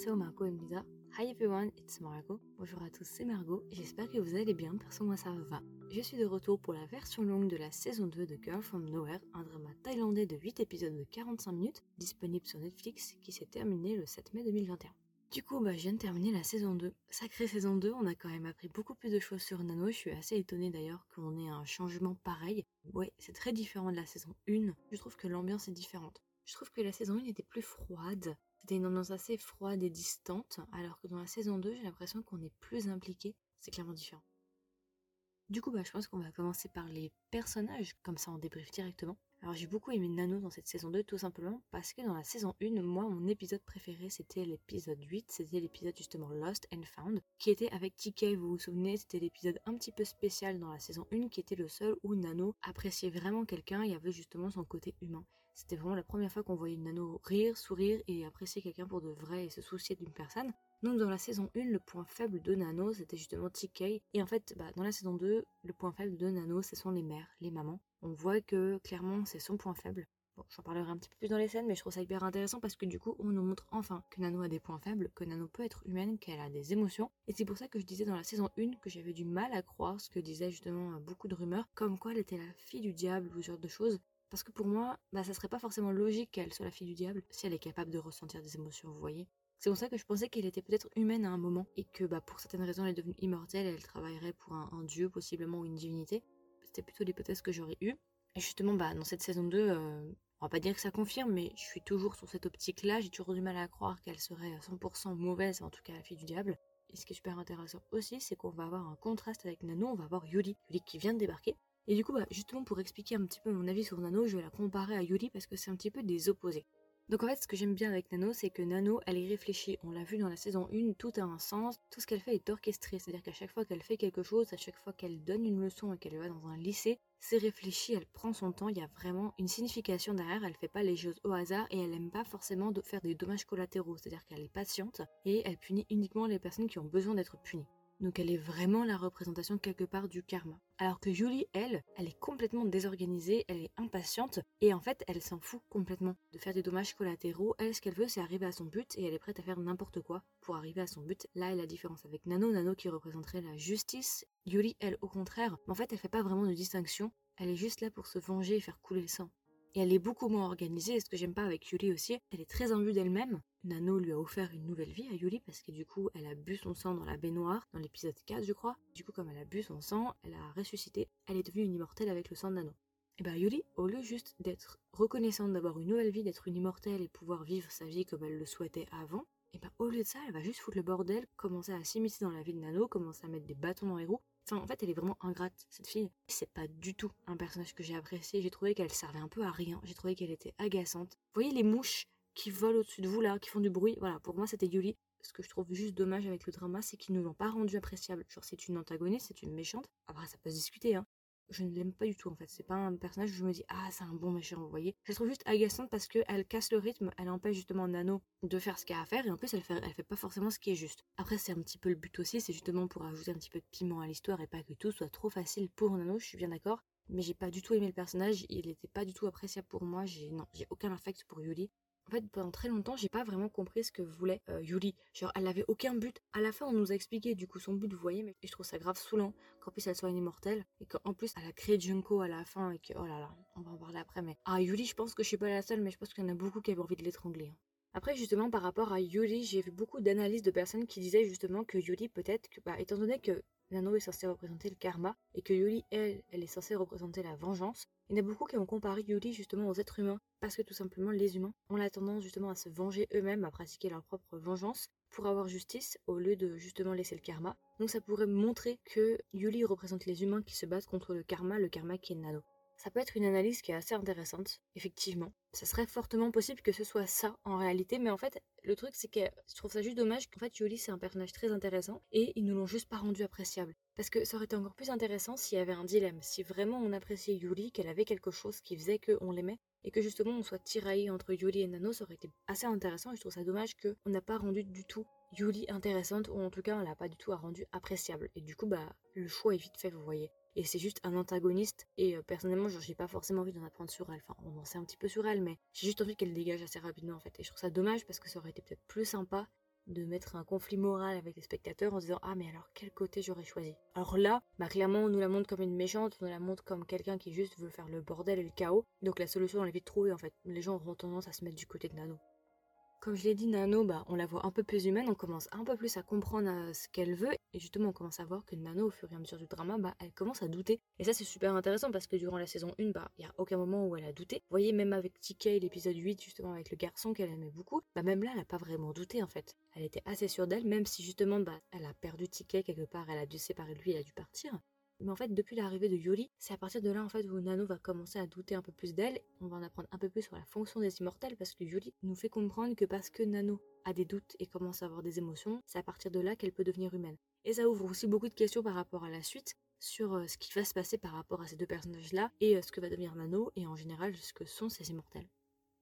Annyeonghaseyo Margot et Lisa. Hi everyone, it's Margot. Bonjour à tous, c'est Margot j'espère que vous allez bien, perso moi ça va. Je suis de retour pour la version longue de la saison 2 de Girl From Nowhere, un drama thaïlandais de 8 épisodes de 45 minutes, disponible sur Netflix, qui s'est terminé le 7 mai 2021. Du coup, bah, je viens de terminer la saison 2. Sacrée saison 2, on a quand même appris beaucoup plus de choses sur Nano. Je suis assez étonnée d'ailleurs qu'on ait un changement pareil. Ouais, c'est très différent de la saison 1. Je trouve que l'ambiance est différente. Je trouve que la saison 1 était plus froide. C'était une ambiance assez froide et distante, alors que dans la saison 2, j'ai l'impression qu'on est plus impliqué. C'est clairement différent. Du coup, bah, je pense qu'on va commencer par les personnages, comme ça on débriefe directement. Alors j'ai beaucoup aimé Nano dans cette saison 2 tout simplement parce que dans la saison 1, moi mon épisode préféré c'était l'épisode 8, c'était l'épisode justement Lost and Found, qui était avec TK, vous vous souvenez, c'était l'épisode un petit peu spécial dans la saison 1 qui était le seul où Nano appréciait vraiment quelqu'un et avait justement son côté humain. C'était vraiment la première fois qu'on voyait Nano rire, sourire et apprécier quelqu'un pour de vrai et se soucier d'une personne. Donc dans la saison 1, le point faible de Nano, c'était justement TK. Et en fait, bah, dans la saison 2, le point faible de Nano, ce sont les mères, les mamans on voit que clairement c'est son point faible. Bon, j'en parlerai un petit peu plus dans les scènes, mais je trouve ça hyper intéressant parce que du coup, on nous montre enfin que Nano a des points faibles, que Nano peut être humaine, qu'elle a des émotions. Et c'est pour ça que je disais dans la saison 1 que j'avais du mal à croire ce que disaient justement beaucoup de rumeurs, comme quoi elle était la fille du diable ou ce genre de choses. Parce que pour moi, bah, ça serait pas forcément logique qu'elle soit la fille du diable si elle est capable de ressentir des émotions, vous voyez. C'est pour ça que je pensais qu'elle était peut-être humaine à un moment et que bah, pour certaines raisons elle est devenue immortelle et elle travaillerait pour un dieu possiblement ou une divinité. C'était plutôt l'hypothèse que j'aurais eue. Et justement, bah, dans cette saison 2, euh, on va pas dire que ça confirme, mais je suis toujours sur cette optique-là. J'ai toujours du mal à croire qu'elle serait 100% mauvaise, en tout cas la fille du diable. Et ce qui est super intéressant aussi, c'est qu'on va avoir un contraste avec Nano, on va avoir Yuri, Yuri qui vient de débarquer. Et du coup, bah, justement pour expliquer un petit peu mon avis sur Nano, je vais la comparer à Yuri parce que c'est un petit peu des opposés. Donc en fait, ce que j'aime bien avec Nano, c'est que Nano, elle est réfléchie. On l'a vu dans la saison 1, tout a un sens. Tout ce qu'elle fait est orchestré. C'est-à-dire qu'à chaque fois qu'elle fait quelque chose, à chaque fois qu'elle donne une leçon et qu'elle va dans un lycée, c'est réfléchi, elle prend son temps, il y a vraiment une signification derrière, elle fait pas les choses au hasard et elle aime pas forcément de faire des dommages collatéraux, c'est-à-dire qu'elle est patiente et elle punit uniquement les personnes qui ont besoin d'être punies. Donc elle est vraiment la représentation quelque part du karma. Alors que Julie, elle, elle est complètement désorganisée, elle est impatiente et en fait elle s'en fout complètement de faire des dommages collatéraux. Elle, ce qu'elle veut, c'est arriver à son but et elle est prête à faire n'importe quoi pour arriver à son but. Là est la différence avec Nano, Nano qui représenterait la justice. Yuri, elle, au contraire, en fait elle fait pas vraiment de distinction. Elle est juste là pour se venger et faire couler le sang. Et elle est beaucoup moins organisée, et ce que j'aime pas avec Yuri aussi, elle est très imbue d'elle-même. Nano lui a offert une nouvelle vie à Yuri parce que du coup, elle a bu son sang dans la baignoire, dans l'épisode 4 je crois. Du coup, comme elle a bu son sang, elle a ressuscité, elle est devenue une immortelle avec le sang de Nano. Et bah Yuri, au lieu juste d'être reconnaissante d'avoir une nouvelle vie, d'être une immortelle et pouvoir vivre sa vie comme elle le souhaitait avant, et bah au lieu de ça, elle va juste foutre le bordel, commencer à s'immiscer dans la vie de Nano, commencer à mettre des bâtons dans les roues, en fait, elle est vraiment ingrate, cette fille. C'est pas du tout un personnage que j'ai apprécié. J'ai trouvé qu'elle servait un peu à rien. J'ai trouvé qu'elle était agaçante. Vous voyez les mouches qui volent au-dessus de vous là, qui font du bruit? Voilà, pour moi, c'était Yuli. Ce que je trouve juste dommage avec le drama, c'est qu'ils ne l'ont pas rendu appréciable. Genre, c'est une antagoniste, c'est une méchante. Après, ça peut se discuter, hein je ne l'aime pas du tout en fait. C'est pas un personnage où je me dis ah c'est un bon méchant, vous voyez. Je la trouve juste agaçante parce qu'elle casse le rythme, elle empêche justement Nano de faire ce qu'il a à faire et en plus elle fait, elle fait pas forcément ce qui est juste. Après c'est un petit peu le but aussi, c'est justement pour ajouter un petit peu de piment à l'histoire et pas que tout soit trop facile pour Nano, je suis bien d'accord. Mais j'ai pas du tout aimé le personnage, il était pas du tout appréciable pour moi, j'ai aucun affect pour Yuli. En fait, pendant très longtemps, j'ai pas vraiment compris ce que voulait euh, Yuri. Genre, elle avait aucun but. À la fin, on nous a expliqué du coup son but, vous voyez, mais je trouve ça grave saoulant qu'en plus elle soit une immortelle et qu'en plus elle a créé Junko à la fin et que, oh là là, on va en parler après, mais. Ah, Yuri, je pense que je suis pas la seule, mais je pense qu'il y en a beaucoup qui avaient envie de l'étrangler. Hein. Après, justement, par rapport à Yuri, j'ai vu beaucoup d'analyses de personnes qui disaient justement que Yuri, peut-être que, bah, étant donné que Nano est censé représenter le karma et que Yuri, elle, elle est censée représenter la vengeance, il y en a beaucoup qui ont comparé Yuri justement aux êtres humains parce que tout simplement les humains ont la tendance justement à se venger eux-mêmes, à pratiquer leur propre vengeance pour avoir justice au lieu de justement laisser le karma. Donc ça pourrait montrer que Yuri représente les humains qui se battent contre le karma, le karma qui est Nano. Ça peut être une analyse qui est assez intéressante, effectivement. Ça serait fortement possible que ce soit ça en réalité, mais en fait, le truc c'est que je trouve ça juste dommage qu'en fait Yuli c'est un personnage très intéressant et ils nous l'ont juste pas rendu appréciable. Parce que ça aurait été encore plus intéressant s'il y avait un dilemme, si vraiment on appréciait Yuli, qu'elle avait quelque chose qui faisait qu'on l'aimait, et que justement on soit tiraillé entre Yuli et Nano, ça aurait été assez intéressant et je trouve ça dommage qu'on n'a pas rendu du tout Yuli intéressante, ou en tout cas on l'a pas du tout rendu appréciable. Et du coup bah le choix est vite fait, vous voyez et c'est juste un antagoniste et euh, personnellement genre j'ai pas forcément envie d'en apprendre sur elle enfin on en sait un petit peu sur elle mais j'ai juste envie qu'elle dégage assez rapidement en fait et je trouve ça dommage parce que ça aurait été peut-être plus sympa de mettre un conflit moral avec les spectateurs en se disant ah mais alors quel côté j'aurais choisi? Alors là, bah clairement on nous la montre comme une méchante, on nous la montre comme quelqu'un qui juste veut faire le bordel et le chaos. Donc la solution on l'a vite trouvée en fait. Les gens auront tendance à se mettre du côté de Nano. Comme je l'ai dit, Nano, bah, on la voit un peu plus humaine, on commence un peu plus à comprendre euh, ce qu'elle veut, et justement on commence à voir que Nano, au fur et à mesure du drama, bah, elle commence à douter. Et ça c'est super intéressant parce que durant la saison 1, bah, il n'y a aucun moment où elle a douté. Vous voyez, même avec TK, l'épisode 8, justement avec le garçon qu'elle aimait beaucoup, bah, même là, elle n'a pas vraiment douté en fait. Elle était assez sûre d'elle, même si justement, bah, elle a perdu TK quelque part, elle a dû séparer de lui, elle a dû partir. Mais en fait, depuis l'arrivée de Yuri, c'est à partir de là en fait où Nano va commencer à douter un peu plus d'elle. On va en apprendre un peu plus sur la fonction des immortels parce que Yuri nous fait comprendre que parce que Nano a des doutes et commence à avoir des émotions, c'est à partir de là qu'elle peut devenir humaine. Et ça ouvre aussi beaucoup de questions par rapport à la suite sur euh, ce qui va se passer par rapport à ces deux personnages-là et euh, ce que va devenir Nano et en général ce que sont ces immortels.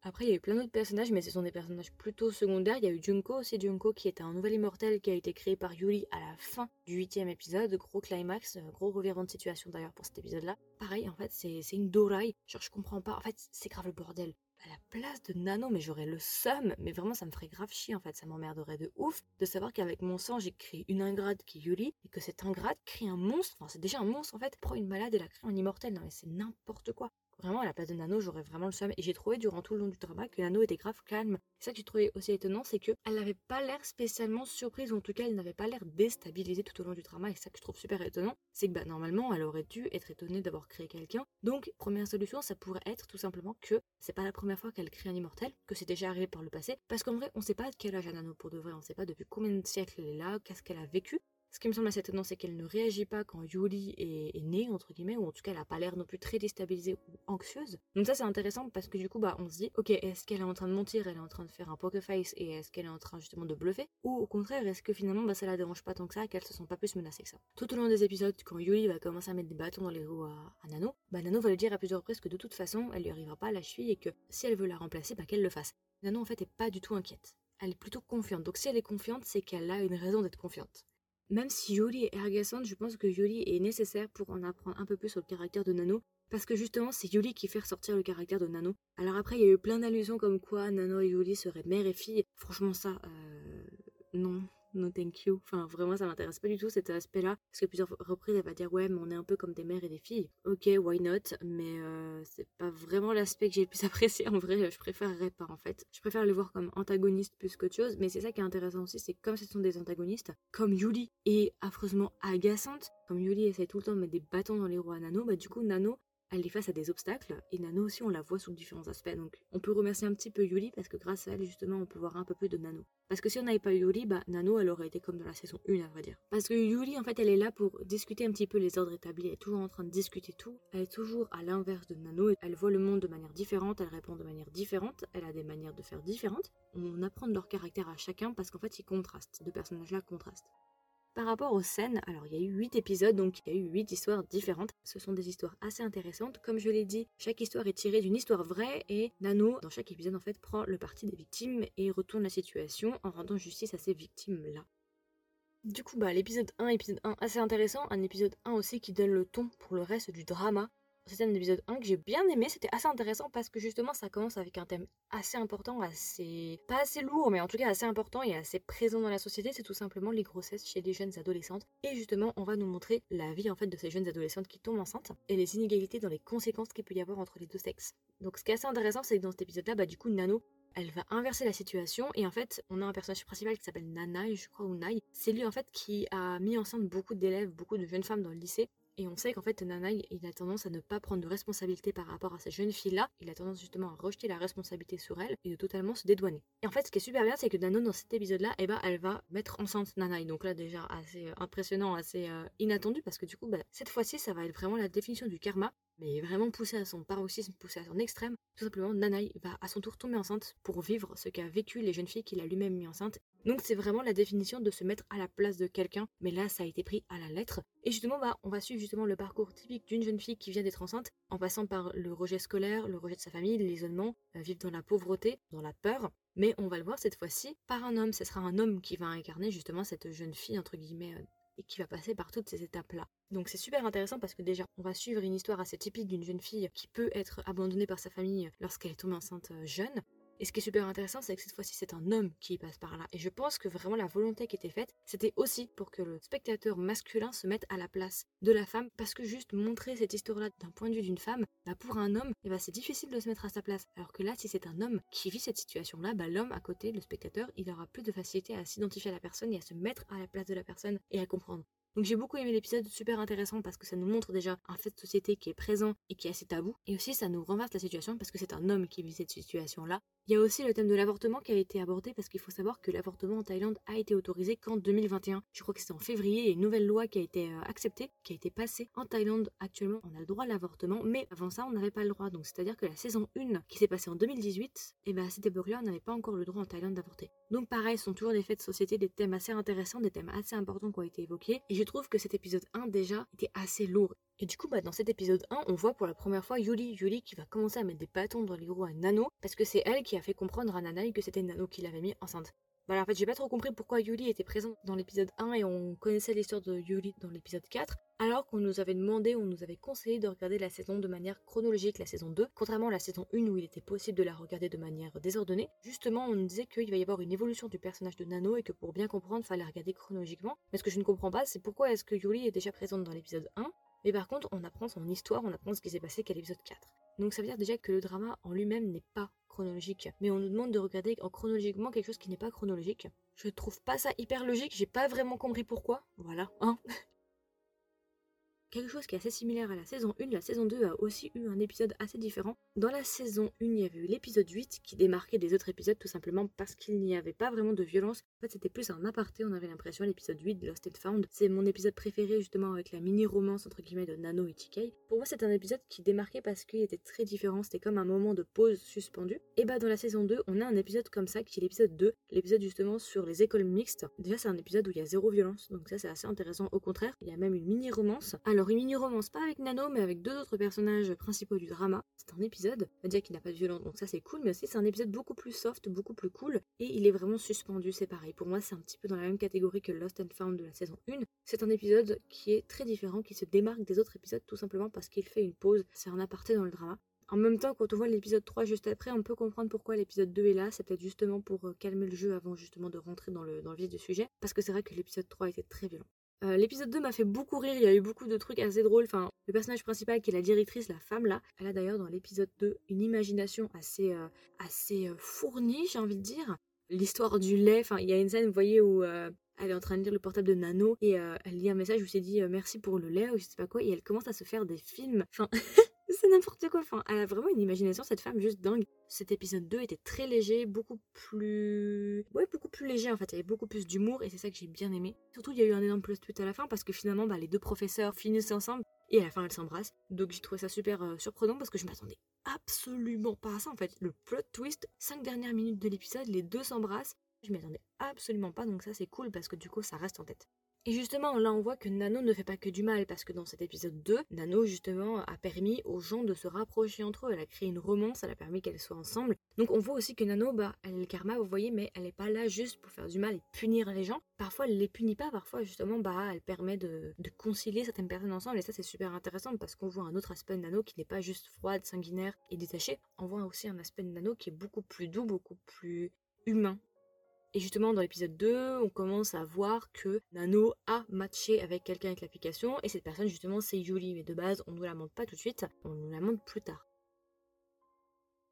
Après, il y a eu plein d'autres personnages, mais ce sont des personnages plutôt secondaires. Il y a eu Junko aussi, Junko qui est un nouvel immortel qui a été créé par Yuri à la fin du huitième épisode. Gros climax, euh, gros revirement de situation d'ailleurs pour cet épisode-là. Pareil, en fait, c'est une Dorai. Genre, je comprends pas. En fait, c'est grave le bordel. À la place de Nano, mais j'aurais le seum. Mais vraiment, ça me ferait grave chier en fait. Ça m'emmerderait de ouf de savoir qu'avec mon sang, j'ai créé une ingrate qui est Yuri et que cette ingrate crée un monstre. Enfin, c'est déjà un monstre en fait. Prend une malade et la crée un immortel. Non, mais c'est n'importe quoi. Vraiment, à la place de Nano, j'aurais vraiment le seum. Et j'ai trouvé durant tout le long du drama que Nano était grave calme. C'est ça que j'ai trouvé aussi étonnant, c'est qu'elle n'avait pas l'air spécialement surprise, ou en tout cas, elle n'avait pas l'air déstabilisée tout au long du drama. Et ça que je trouve super étonnant, c'est que bah, normalement, elle aurait dû être étonnée d'avoir créé quelqu'un. Donc, première solution, ça pourrait être tout simplement que c'est pas la première fois qu'elle crée un immortel, que c'est déjà arrivé par le passé. Parce qu'en vrai, on sait pas de quel âge a Nano pour de vrai, on sait pas depuis combien de siècles elle est là, qu'est-ce qu'elle a vécu. Ce qui me semble assez étonnant, c'est qu'elle ne réagit pas quand Yuri est, née, entre guillemets, ou en tout cas, elle n'a pas l'air non plus très déstabilisée ou anxieuse. Donc ça, c'est intéressant parce que du coup, bah, on se dit, ok, est-ce qu'elle est en train de mentir, elle est en train de faire un poker face, et est-ce qu'elle est en train justement de bluffer? Ou au contraire, est-ce que finalement, bah, ça la dérange pas tant que ça, qu'elle se sent pas plus menacée que ça? Tout au long des épisodes, quand Yuri va commencer à mettre des bâtons dans les roues à, Nano, bah, Nano va lui dire à plusieurs reprises que de toute façon, elle lui arrivera pas à la cheville et que si elle veut la remplacer, bah, qu'elle le fasse. Nano, en fait, est pas du tout inquiète. Elle est plutôt confiante. Donc si elle est confiante, c'est qu'elle a une raison d'être confiante. Même si Yuri est agaçante, je pense que Yuri est nécessaire pour en apprendre un peu plus sur le caractère de Nano. Parce que justement, c'est Yuri qui fait ressortir le caractère de Nano. Alors après, il y a eu plein d'allusions comme quoi Nano et Yuri seraient mère et fille. Franchement, ça, euh, non no thank you. Enfin, vraiment, ça m'intéresse pas du tout cet aspect-là. Parce que plusieurs reprises, elle va dire, ouais, mais on est un peu comme des mères et des filles. Ok, why not? Mais euh, c'est pas vraiment l'aspect que j'ai le plus apprécié. En vrai, je préférerais pas, en fait. Je préfère les voir comme antagonistes plus qu'autre chose. Mais c'est ça qui est intéressant aussi, c'est comme ce sont des antagonistes, comme Yuli est affreusement agaçante, comme Yuli essaie tout le temps de mettre des bâtons dans les roues à Nano, bah du coup, Nano, elle est face à des obstacles et Nano aussi on la voit sous différents aspects donc on peut remercier un petit peu Yuli parce que grâce à elle justement on peut voir un peu plus de Nano. Parce que si on n'avait pas Yuli bah Nano elle aurait été comme dans la saison 1 à vrai dire. Parce que Yuli en fait elle est là pour discuter un petit peu les ordres établis elle est toujours en train de discuter tout elle est toujours à l'inverse de Nano elle voit le monde de manière différente elle répond de manière différente elle a des manières de faire différentes. On apprend de leur caractère à chacun parce qu'en fait ils contrastent deux personnages là contrastent par rapport aux scènes, alors il y a eu 8 épisodes, donc il y a eu 8 histoires différentes. Ce sont des histoires assez intéressantes. Comme je l'ai dit, chaque histoire est tirée d'une histoire vraie et Nano, dans chaque épisode, en fait, prend le parti des victimes et retourne la situation en rendant justice à ces victimes-là. Du coup, bah, l'épisode 1, épisode 1 assez intéressant, un épisode 1 aussi qui donne le ton pour le reste du drama c'était un épisode 1 que j'ai bien aimé, c'était assez intéressant parce que justement ça commence avec un thème assez important, assez pas assez lourd mais en tout cas assez important et assez présent dans la société, c'est tout simplement les grossesses chez les jeunes adolescentes. Et justement on va nous montrer la vie en fait de ces jeunes adolescentes qui tombent enceintes et les inégalités dans les conséquences qu'il peut y avoir entre les deux sexes. Donc ce qui est assez intéressant c'est que dans cet épisode là bah du coup Nano elle va inverser la situation et en fait on a un personnage principal qui s'appelle Nanaï je crois ou Nai. C'est lui en fait qui a mis enceinte beaucoup d'élèves beaucoup de jeunes femmes dans le lycée et on sait qu'en fait, Nanaï, il a tendance à ne pas prendre de responsabilité par rapport à ces jeunes filles-là. Il a tendance justement à rejeter la responsabilité sur elle et de totalement se dédouaner. Et en fait, ce qui est super bien, c'est que Nano, dans cet épisode-là, eh ben, elle va mettre enceinte Nanaï. Donc là, déjà, assez euh, impressionnant, assez euh, inattendu, parce que du coup, bah, cette fois-ci, ça va être vraiment la définition du karma mais vraiment poussé à son paroxysme, poussé à son extrême. Tout simplement, Nanaï va à son tour tomber enceinte pour vivre ce qu'a vécu les jeunes filles qu'il a lui-même mis enceinte. Donc c'est vraiment la définition de se mettre à la place de quelqu'un, mais là ça a été pris à la lettre. Et justement, bah, on va suivre justement le parcours typique d'une jeune fille qui vient d'être enceinte, en passant par le rejet scolaire, le rejet de sa famille, l'isolement, euh, vivre dans la pauvreté, dans la peur. Mais on va le voir cette fois-ci par un homme. Ce sera un homme qui va incarner justement cette jeune fille entre guillemets euh, et qui va passer par toutes ces étapes-là. Donc c'est super intéressant parce que déjà, on va suivre une histoire assez typique d'une jeune fille qui peut être abandonnée par sa famille lorsqu'elle est tombée enceinte euh, jeune. Et ce qui est super intéressant, c'est que cette fois-ci, c'est un homme qui passe par là. Et je pense que vraiment la volonté qui était faite, c'était aussi pour que le spectateur masculin se mette à la place de la femme, parce que juste montrer cette histoire-là d'un point de vue d'une femme, bah pour un homme, eh bah c'est difficile de se mettre à sa place. Alors que là, si c'est un homme qui vit cette situation-là, bah l'homme à côté, le spectateur, il aura plus de facilité à s'identifier à la personne et à se mettre à la place de la personne et à comprendre. Donc j'ai beaucoup aimé l'épisode, super intéressant parce que ça nous montre déjà un fait de société qui est présent et qui est assez tabou. Et aussi ça nous renverse la situation parce que c'est un homme qui vit cette situation-là. Il y a aussi le thème de l'avortement qui a été abordé parce qu'il faut savoir que l'avortement en Thaïlande a été autorisé qu'en 2021. Je crois que c'était en février et une nouvelle loi qui a été euh, acceptée, qui a été passée en Thaïlande actuellement. On a le droit à l'avortement, mais avant ça on n'avait pas le droit. Donc c'est-à-dire que la saison 1 qui s'est passée en 2018, et ben à cette époque-là on n'avait pas encore le droit en Thaïlande d'avorter. Donc pareil, ce sont toujours des faits de société, des thèmes assez intéressants, des thèmes assez importants qui ont été évoqués. Et je trouve que cet épisode 1 déjà était assez lourd. Et du coup, bah, dans cet épisode 1, on voit pour la première fois Yuli, Yuli qui va commencer à mettre des bâtons dans les roues à Nano, parce que c'est elle qui a fait comprendre à Nanaï que c'était Nano qui l'avait mis enceinte. Voilà, en fait, j'ai pas trop compris pourquoi Yuli était présente dans l'épisode 1 et on connaissait l'histoire de Yuli dans l'épisode 4, alors qu'on nous avait demandé, on nous avait conseillé de regarder la saison de manière chronologique, la saison 2, contrairement à la saison 1 où il était possible de la regarder de manière désordonnée. Justement, on nous disait qu'il va y avoir une évolution du personnage de Nano et que pour bien comprendre, fallait regarder chronologiquement. Mais ce que je ne comprends pas, c'est pourquoi est-ce que Yuli est déjà présente dans l'épisode 1, mais par contre, on apprend son histoire, on apprend ce qui s'est passé qu'à l'épisode 4. Donc ça veut dire déjà que le drama en lui-même n'est pas chronologique. Mais on nous demande de regarder en chronologiquement quelque chose qui n'est pas chronologique. Je trouve pas ça hyper logique, j'ai pas vraiment compris pourquoi. Voilà, hein. Quelque chose qui est assez similaire à la saison 1, la saison 2 a aussi eu un épisode assez différent. Dans la saison 1, il y avait eu l'épisode 8 qui démarquait des autres épisodes tout simplement parce qu'il n'y avait pas vraiment de violence. En fait, c'était plus un aparté, on avait l'impression, l'épisode 8 de Lost and Found. C'est mon épisode préféré justement avec la mini-romance entre guillemets de Nano et TK. Pour moi, c'est un épisode qui démarquait parce qu'il était très différent, c'était comme un moment de pause suspendu. Et bah dans la saison 2, on a un épisode comme ça qui est l'épisode 2, l'épisode justement sur les écoles mixtes. Déjà, c'est un épisode où il y a zéro violence, donc ça c'est assez intéressant. Au contraire, il y a même une mini-romance. Une mini-romance pas avec Nano, mais avec deux autres personnages principaux du drama. C'est un épisode, on va dire qu'il n'a pas de violence, donc ça c'est cool, mais aussi c'est un épisode beaucoup plus soft, beaucoup plus cool, et il est vraiment suspendu, c'est pareil. Pour moi, c'est un petit peu dans la même catégorie que Lost and Found de la saison 1. C'est un épisode qui est très différent, qui se démarque des autres épisodes tout simplement parce qu'il fait une pause, c'est un aparté dans le drama. En même temps, quand on voit l'épisode 3 juste après, on peut comprendre pourquoi l'épisode 2 est là. C'est peut-être justement pour euh, calmer le jeu avant justement de rentrer dans le, dans le vif du sujet. Parce que c'est vrai que l'épisode 3 était très violent. Euh, l'épisode 2 m'a fait beaucoup rire, il y a eu beaucoup de trucs assez drôles. Enfin, le personnage principal qui est la directrice, la femme là, elle a d'ailleurs dans l'épisode 2 une imagination assez, euh, assez euh, fournie, j'ai envie de dire. L'histoire du lait, enfin, il y a une scène, vous voyez, où elle est en train de lire le portable de Nano et elle lit un message où c'est dit merci pour le lait ou je sais pas quoi, et elle commence à se faire des films. c'est n'importe quoi. Enfin, elle a vraiment une imagination, cette femme, juste dingue. Cet épisode 2 était très léger, beaucoup plus. Ouais, beaucoup plus léger en fait. Il y avait beaucoup plus d'humour et c'est ça que j'ai bien aimé. Surtout, il y a eu un énorme plus tweet à la fin parce que finalement, bah, les deux professeurs finissent ensemble et à la fin, elles s'embrassent. Donc, j'ai trouvé ça super euh, surprenant parce que je m'attendais absolument pas à ça en fait. Le plot twist, 5 dernières minutes de l'épisode, les deux s'embrassent. Je m'y attendais absolument pas, donc ça c'est cool parce que du coup ça reste en tête. Et justement, là, on voit que Nano ne fait pas que du mal, parce que dans cet épisode 2, Nano, justement, a permis aux gens de se rapprocher entre eux. Elle a créé une romance, elle a permis qu'elles soient ensemble. Donc, on voit aussi que Nano, bah, elle est le karma, vous voyez, mais elle n'est pas là juste pour faire du mal et punir les gens. Parfois, elle les punit pas, parfois, justement, bah, elle permet de, de concilier certaines personnes ensemble. Et ça, c'est super intéressant, parce qu'on voit un autre aspect de Nano qui n'est pas juste froide, sanguinaire et détaché. On voit aussi un aspect de Nano qui est beaucoup plus doux, beaucoup plus humain. Et justement, dans l'épisode 2, on commence à voir que Nano a matché avec quelqu'un avec l'application, et cette personne, justement, c'est Yuli. Mais de base, on ne nous la montre pas tout de suite, on nous la montre plus tard.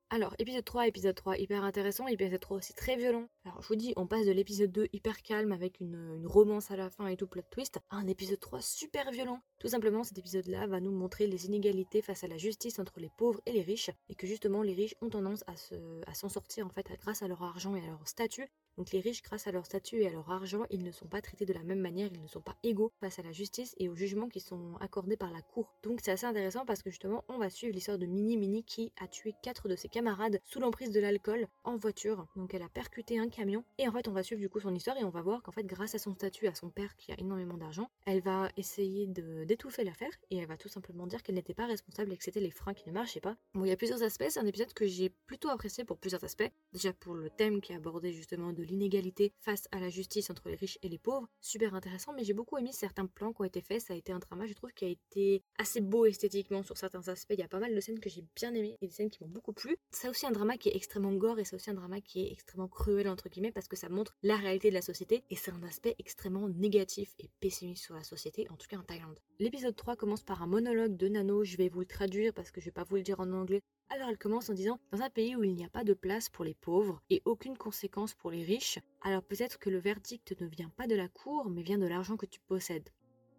Alors, épisode 3, épisode 3, hyper intéressant, épisode 3 aussi très violent. Alors, je vous dis, on passe de l'épisode 2 hyper calme avec une, romance à la fin et tout plot twist, à un épisode 3 super violent. Tout simplement, cet épisode-là va nous montrer les inégalités face à la justice entre les pauvres et les riches, et que justement, les riches ont tendance à s'en sortir en fait grâce à leur argent et à leur statut, donc les riches, grâce à leur statut et à leur argent, ils ne sont pas traités de la même manière, ils ne sont pas égaux face à la justice et aux jugements qui sont accordés par la cour. Donc c'est assez intéressant parce que justement, on va suivre l'histoire de Mini Mini qui a tué quatre de ses camarades sous l'emprise de l'alcool en voiture. Donc elle a percuté un camion et en fait on va suivre du coup son histoire et on va voir qu'en fait grâce à son statut, à son père qui a énormément d'argent, elle va essayer d'étouffer l'affaire et elle va tout simplement dire qu'elle n'était pas responsable et que c'était les freins qui ne marchaient pas. Bon, il y a plusieurs aspects, c'est un épisode que j'ai plutôt apprécié pour plusieurs aspects. Déjà pour le thème qui est abordé justement de l'inégalité face à la justice entre les riches et les pauvres. Super intéressant, mais j'ai beaucoup aimé certains plans qui ont été faits. Ça a été un drama, je trouve, qui a été assez beau esthétiquement sur certains aspects. Il y a pas mal de scènes que j'ai bien aimées et des scènes qui m'ont beaucoup plu. C'est aussi un drama qui est extrêmement gore et c'est aussi un drama qui est extrêmement cruel entre guillemets parce que ça montre la réalité de la société et c'est un aspect extrêmement négatif et pessimiste sur la société, en tout cas en Thaïlande. L'épisode 3 commence par un monologue de Nano, je vais vous le traduire parce que je vais pas vous le dire en anglais. Alors elle commence en disant Dans un pays où il n'y a pas de place pour les pauvres et aucune conséquence pour les riches, alors peut-être que le verdict ne vient pas de la cour mais vient de l'argent que tu possèdes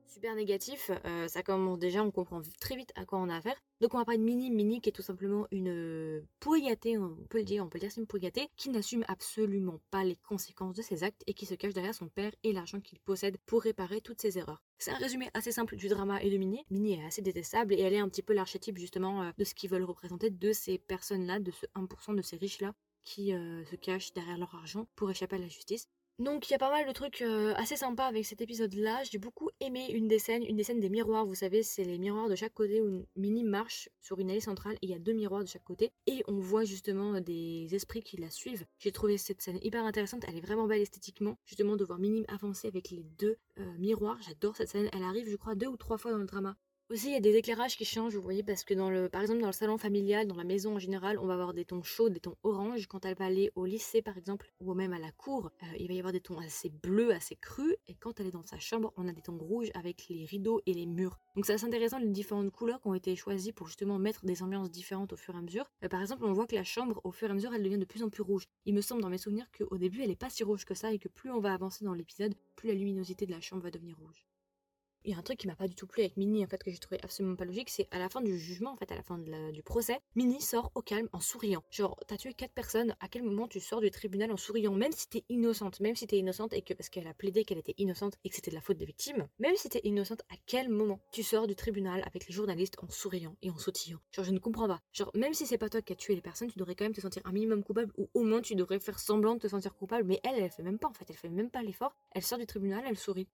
super négatif, euh, ça commence déjà, on comprend très vite à quoi on a affaire. Donc on va parler de Mini, Mini qui est tout simplement une euh, pourrigatée, on peut le dire, on peut c'est une pourrigatée, qui n'assume absolument pas les conséquences de ses actes et qui se cache derrière son père et l'argent qu'il possède pour réparer toutes ses erreurs. C'est un résumé assez simple du drama et de Mini. Mini est assez détestable et elle est un petit peu l'archétype justement euh, de ce qu'ils veulent représenter de ces personnes-là, de ce 1% de ces riches-là qui se cachent derrière leur argent pour échapper à la justice. Donc il y a pas mal de trucs euh, assez sympas avec cet épisode-là. J'ai beaucoup aimé une des scènes, une des scènes des miroirs. Vous savez, c'est les miroirs de chaque côté où Minnie marche sur une allée centrale il y a deux miroirs de chaque côté. Et on voit justement des esprits qui la suivent. J'ai trouvé cette scène hyper intéressante. Elle est vraiment belle esthétiquement. Justement de voir Minnie avancer avec les deux euh, miroirs. J'adore cette scène. Elle arrive, je crois, deux ou trois fois dans le drama. Aussi, il y a des éclairages qui changent, vous voyez, parce que dans le, par exemple, dans le salon familial, dans la maison en général, on va avoir des tons chauds, des tons orange. Quand elle va aller au lycée, par exemple, ou même à la cour, euh, il va y avoir des tons assez bleus, assez crus. Et quand elle est dans sa chambre, on a des tons rouges avec les rideaux et les murs. Donc c'est assez intéressant les différentes couleurs qui ont été choisies pour justement mettre des ambiances différentes au fur et à mesure. Euh, par exemple, on voit que la chambre, au fur et à mesure, elle devient de plus en plus rouge. Il me semble dans mes souvenirs qu'au début, elle n'est pas si rouge que ça et que plus on va avancer dans l'épisode, plus la luminosité de la chambre va devenir rouge il y a un truc qui m'a pas du tout plu avec Minnie en fait que j'ai trouvé absolument pas logique, c'est à la fin du jugement en fait, à la fin du procès, Minnie sort au calme en souriant. Genre t'as tué quatre personnes, à quel moment tu sors du tribunal en souriant, même si t'es innocente, même si t'es innocente et que parce qu'elle a plaidé qu'elle était innocente et que c'était de la faute des victimes, même si t'es innocente, à quel moment tu sors du tribunal avec les journalistes en souriant et en sautillant? Genre je ne comprends pas. Genre même si c'est pas toi qui as tué les personnes, tu devrais quand même te sentir un minimum coupable ou au moins tu devrais faire semblant de te sentir coupable, mais elle elle fait même pas en fait, elle fait même pas l'effort. Elle sort du tribunal, elle sourit.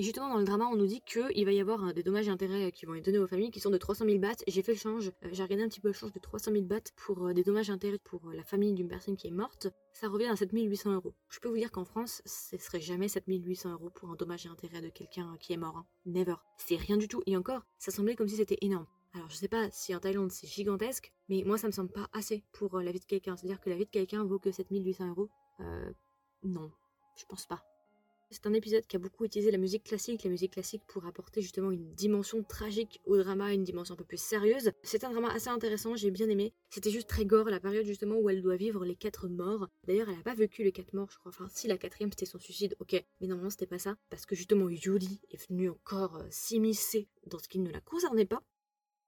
Et justement, dans le drama, on nous dit qu'il va y avoir euh, des dommages et intérêts qui vont être donnés aux familles qui sont de 300 000 bahts. J'ai fait le change, euh, j'ai regardé un petit peu le change de 300 000 bahts pour euh, des dommages et intérêts pour la famille d'une personne qui est morte. Ça revient à 7800 euros. Je peux vous dire qu'en France, ce serait jamais 7800 euros pour un dommage et intérêt de quelqu'un qui est mort. Hein. Never. C'est rien du tout. Et encore, ça semblait comme si c'était énorme. Alors je sais pas si en Thaïlande c'est gigantesque, mais moi ça me semble pas assez pour la vie de quelqu'un. C'est-à-dire que la vie de quelqu'un vaut que 7800 euros. Euh, non, je pense pas. C'est un épisode qui a beaucoup utilisé la musique classique, la musique classique pour apporter justement une dimension tragique au drama, une dimension un peu plus sérieuse. C'est un drama assez intéressant, j'ai bien aimé. C'était juste très gore, la période justement où elle doit vivre les quatre morts. D'ailleurs, elle a pas vécu les quatre morts, je crois. Enfin, si la quatrième c'était son suicide, ok. Mais normalement, c'était pas ça. Parce que justement, Yuri est venu encore euh, s'immiscer dans ce qui ne la concernait pas.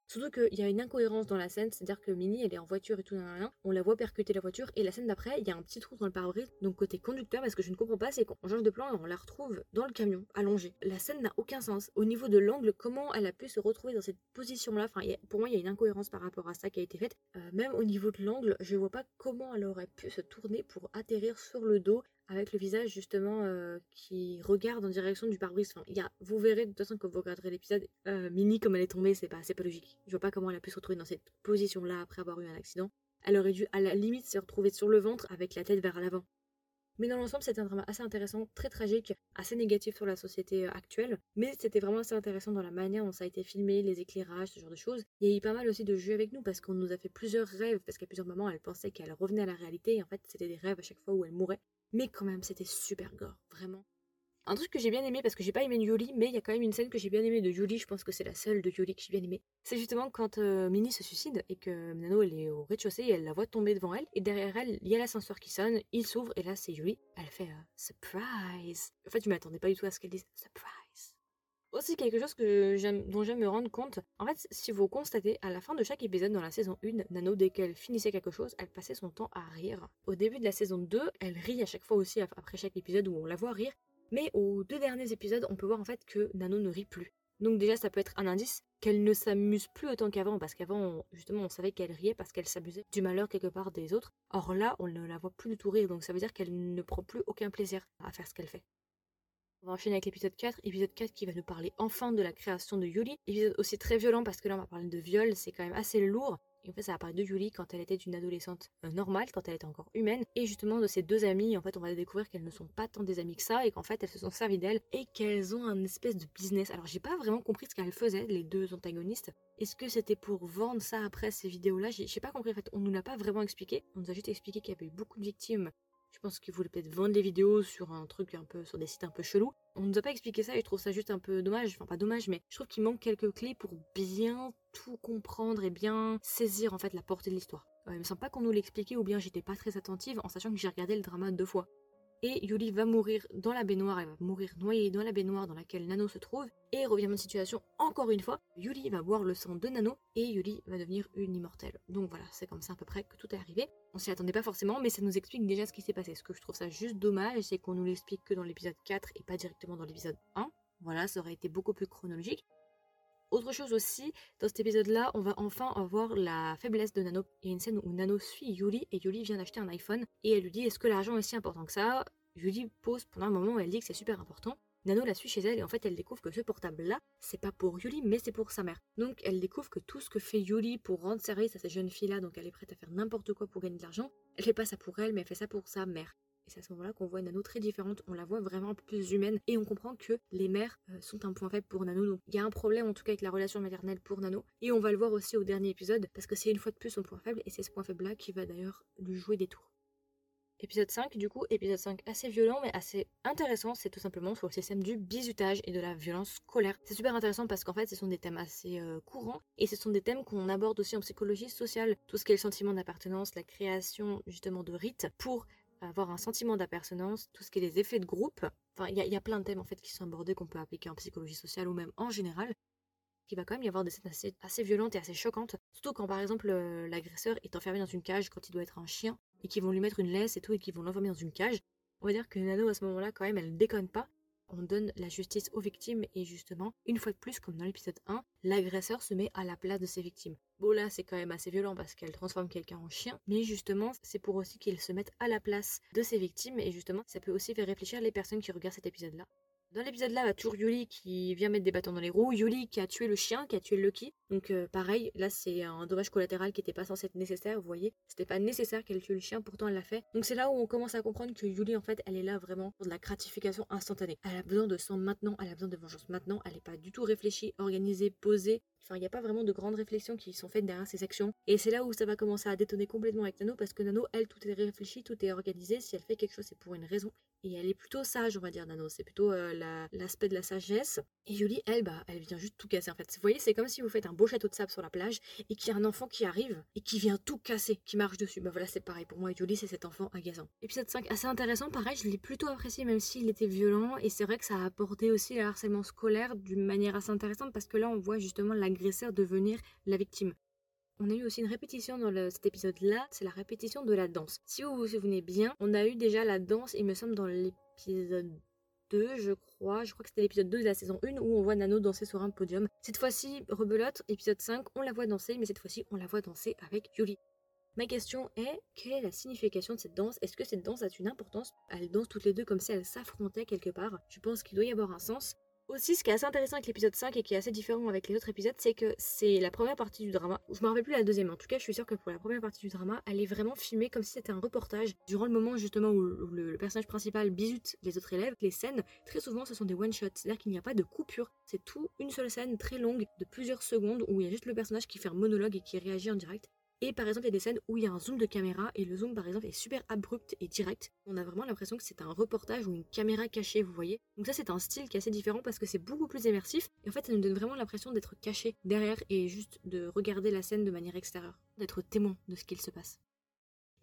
Surtout qu'il y a une incohérence dans la scène, c'est-à-dire que Minnie elle est en voiture et tout, rien, on la voit percuter la voiture et la scène d'après, il y a un petit trou dans le pare-brise, donc côté conducteur, parce que je ne comprends pas, c'est qu'on change de plan et on la retrouve dans le camion, allongée. La scène n'a aucun sens. Au niveau de l'angle, comment elle a pu se retrouver dans cette position-là, enfin, pour moi, il y a une incohérence par rapport à ça qui a été faite. Euh, même au niveau de l'angle, je vois pas comment elle aurait pu se tourner pour atterrir sur le dos avec le visage justement euh, qui regarde en direction du pare-brise. Enfin, y a, vous verrez de toute façon quand vous regarderez l'épisode, euh, Minnie comme elle est tombée, c'est pas, pas logique. Je vois pas comment elle a pu se retrouver dans cette position-là après avoir eu un accident. Elle aurait dû à la limite se retrouver sur le ventre avec la tête vers l'avant. Mais dans l'ensemble, c'était un drama assez intéressant, très tragique, assez négatif sur la société euh, actuelle. Mais c'était vraiment assez intéressant dans la manière dont ça a été filmé, les éclairages, ce genre de choses. Il y a eu pas mal aussi de jeux avec nous parce qu'on nous a fait plusieurs rêves, parce qu'à plusieurs moments, elle pensait qu'elle revenait à la réalité et en fait, c'était des rêves à chaque fois où elle mourait. Mais quand même, c'était super gore, vraiment. Un truc que j'ai bien aimé, parce que j'ai pas aimé Yuli, mais il y a quand même une scène que j'ai bien aimé de Yuli, je pense que c'est la seule de Yuli que j'ai bien aimé. C'est justement quand euh, Minnie se suicide et que Nano elle est au rez-de-chaussée et elle la voit tomber devant elle, et derrière elle, il y a l'ascenseur qui sonne, il s'ouvre, et là c'est Yuli. Elle fait euh, Surprise En fait, je m'attendais pas du tout à ce qu'elle dise Surprise aussi quelque chose que dont j'aime me rendre compte, en fait, si vous constatez, à la fin de chaque épisode dans la saison 1, Nano, dès qu'elle finissait quelque chose, elle passait son temps à rire. Au début de la saison 2, elle rit à chaque fois aussi, après chaque épisode où on la voit rire, mais aux deux derniers épisodes, on peut voir en fait que Nano ne rit plus. Donc déjà, ça peut être un indice qu'elle ne s'amuse plus autant qu'avant, parce qu'avant, justement, on savait qu'elle riait parce qu'elle s'amusait du malheur quelque part des autres. Or là, on ne la voit plus du tout rire, donc ça veut dire qu'elle ne prend plus aucun plaisir à faire ce qu'elle fait. On va enchaîner avec l'épisode 4, épisode 4 qui va nous parler enfin de la création de Yuli. Épisode aussi très violent parce que là on va parler de viol, c'est quand même assez lourd. Et en fait, ça va parler de Yuli quand elle était une adolescente euh, normale, quand elle était encore humaine, et justement de ses deux amies. En fait, on va découvrir qu'elles ne sont pas tant des amies que ça, et qu'en fait, elles se sont servies d'elles, et qu'elles ont un espèce de business. Alors, j'ai pas vraiment compris ce qu'elles faisaient, les deux antagonistes. Est-ce que c'était pour vendre ça après ces vidéos-là? J'ai pas compris. En fait, on nous l'a pas vraiment expliqué. On nous a juste expliqué qu'il y avait eu beaucoup de victimes je pense qu'ils voulaient peut-être vendre des vidéos sur un truc un peu, sur des sites un peu chelous. On nous a pas expliqué ça et je trouve ça juste un peu dommage. Enfin, pas dommage, mais je trouve qu'il manque quelques clés pour bien tout comprendre et bien saisir en fait la portée de l'histoire. il me semble pas qu'on nous l'expliquait ou bien j'étais pas très attentive en sachant que j'ai regardé le drama deux fois et Yuli va mourir dans la baignoire, elle va mourir noyée dans la baignoire dans laquelle Nano se trouve, et revient dans une situation encore une fois, Yuli va boire le sang de Nano, et Yuli va devenir une immortelle. Donc voilà, c'est comme ça à peu près que tout est arrivé. On s'y attendait pas forcément, mais ça nous explique déjà ce qui s'est passé. Ce que je trouve ça juste dommage, c'est qu'on nous l'explique que dans l'épisode 4 et pas directement dans l'épisode 1. Voilà, ça aurait été beaucoup plus chronologique. Autre chose aussi, dans cet épisode-là, on va enfin avoir la faiblesse de Nano. Il y a une scène où Nano suit Yuli et Yuli vient d'acheter un iPhone et elle lui dit est-ce que l'argent est si important que ça? Yuli pose pendant un moment où elle dit que c'est super important. Nano la suit chez elle et en fait elle découvre que ce portable-là, c'est pas pour Yuli mais c'est pour sa mère. Donc elle découvre que tout ce que fait Yuli pour rendre service à cette jeune fille-là, donc elle est prête à faire n'importe quoi pour gagner de l'argent, elle fait pas ça pour elle mais elle fait ça pour sa mère. C'est à ce moment-là qu'on voit Nano très différente, on la voit vraiment plus humaine et on comprend que les mères euh, sont un point faible pour Nano. Donc il y a un problème en tout cas avec la relation maternelle pour Nano et on va le voir aussi au dernier épisode parce que c'est une fois de plus son point faible et c'est ce point faible-là qui va d'ailleurs lui jouer des tours. Épisode 5, du coup, épisode 5 assez violent mais assez intéressant, c'est tout simplement sur le système du bizutage et de la violence scolaire. C'est super intéressant parce qu'en fait, ce sont des thèmes assez euh, courants et ce sont des thèmes qu'on aborde aussi en psychologie sociale. Tout ce qui est le sentiment d'appartenance, la création justement de rites pour avoir un sentiment d'appartenance, tout ce qui est les effets de groupe. Enfin, il y, a plein de thèmes en fait qui sont abordés qu'on peut appliquer en psychologie sociale ou même en général. Il va quand même y avoir des scènes assez, violentes et assez choquantes. Surtout quand par exemple euh, l'agresseur est enfermé dans une cage quand il doit être un chien et qu'ils vont lui mettre une laisse et tout et qu'ils vont l'enfermer dans une cage. On va dire que Nano à ce moment-là quand même elle déconne pas. On donne la justice aux victimes et justement, une fois de plus, comme dans l'épisode 1, l'agresseur se met à la place de ses victimes. Bon là c'est quand même assez violent parce qu'elle transforme quelqu'un en chien, mais justement c'est pour aussi qu'il se mette à la place de ses victimes et justement ça peut aussi faire réfléchir les personnes qui regardent cet épisode-là. Dans l'épisode là, va toujours Yuli qui vient mettre des bâtons dans les roues. Yuli qui a tué le chien, qui a tué Lucky. Donc euh, pareil, là c'est un dommage collatéral qui n'était pas censé être nécessaire, vous voyez. C'était pas nécessaire qu'elle tue le chien, pourtant elle l'a fait. Donc c'est là où on commence à comprendre que Yuli en fait, elle est là vraiment pour de la gratification instantanée. Elle a besoin de sang maintenant, elle a besoin de vengeance maintenant. Elle n'est pas du tout réfléchie, organisée, posée. Enfin, il n'y a pas vraiment de grandes réflexions qui sont faites derrière ces actions. Et c'est là où ça va commencer à détonner complètement avec Nano parce que Nano, elle, tout est réfléchi, tout est organisé. Si elle fait quelque chose, c'est pour une raison. Et elle est plutôt sage, on va dire, Nano. C'est plutôt euh, l'aspect de la sagesse. Et Yuli, elle, bah, elle vient juste tout casser en fait. Vous voyez, c'est comme si vous faites un beau château de sable sur la plage et qu'il y a un enfant qui arrive et qui vient tout casser, qui marche dessus. Bah voilà, c'est pareil. Pour moi, Yuli, c'est cet enfant agaçant. Épisode 5, assez intéressant. Pareil, je l'ai plutôt apprécié, même s'il était violent. Et c'est vrai que ça a apporté aussi le harcèlement scolaire d'une manière assez intéressante parce que là, on voit justement devenir la victime. On a eu aussi une répétition dans cet épisode-là, c'est la répétition de la danse. Si vous vous souvenez bien, on a eu déjà la danse, il me semble, dans l'épisode 2, je crois. Je crois que c'était l'épisode 2 de la saison 1 où on voit Nano danser sur un podium. Cette fois-ci, rebelote, épisode 5, on la voit danser, mais cette fois-ci, on la voit danser avec Yuli. Ma question est, quelle est la signification de cette danse? Est-ce que cette danse a une importance? Elles dansent toutes les deux comme si elles s'affrontaient quelque part. Je pense qu'il doit y avoir un sens. Aussi, ce qui est assez intéressant avec l'épisode 5 et qui est assez différent avec les autres épisodes, c'est que c'est la première partie du drama. Je me rappelle plus la deuxième, en tout cas, je suis sûre que pour la première partie du drama, elle est vraiment filmée comme si c'était un reportage. Durant le moment justement où le, personnage principal bisute les autres élèves, les scènes, très souvent, ce sont des one-shots, c'est-à-dire qu'il n'y a pas de coupure. C'est tout une seule scène très longue de plusieurs secondes où il y a juste le personnage qui fait un monologue et qui réagit en direct. Et par exemple, il y a des scènes où il y a un zoom de caméra et le zoom, par exemple, est super abrupt et direct. On a vraiment l'impression que c'est un reportage ou une caméra cachée, vous voyez. Donc ça, c'est un style qui est assez différent parce que c'est beaucoup plus immersif. Et en fait, ça nous donne vraiment l'impression d'être caché derrière et juste de regarder la scène de manière extérieure, d'être témoin de ce qu'il se passe.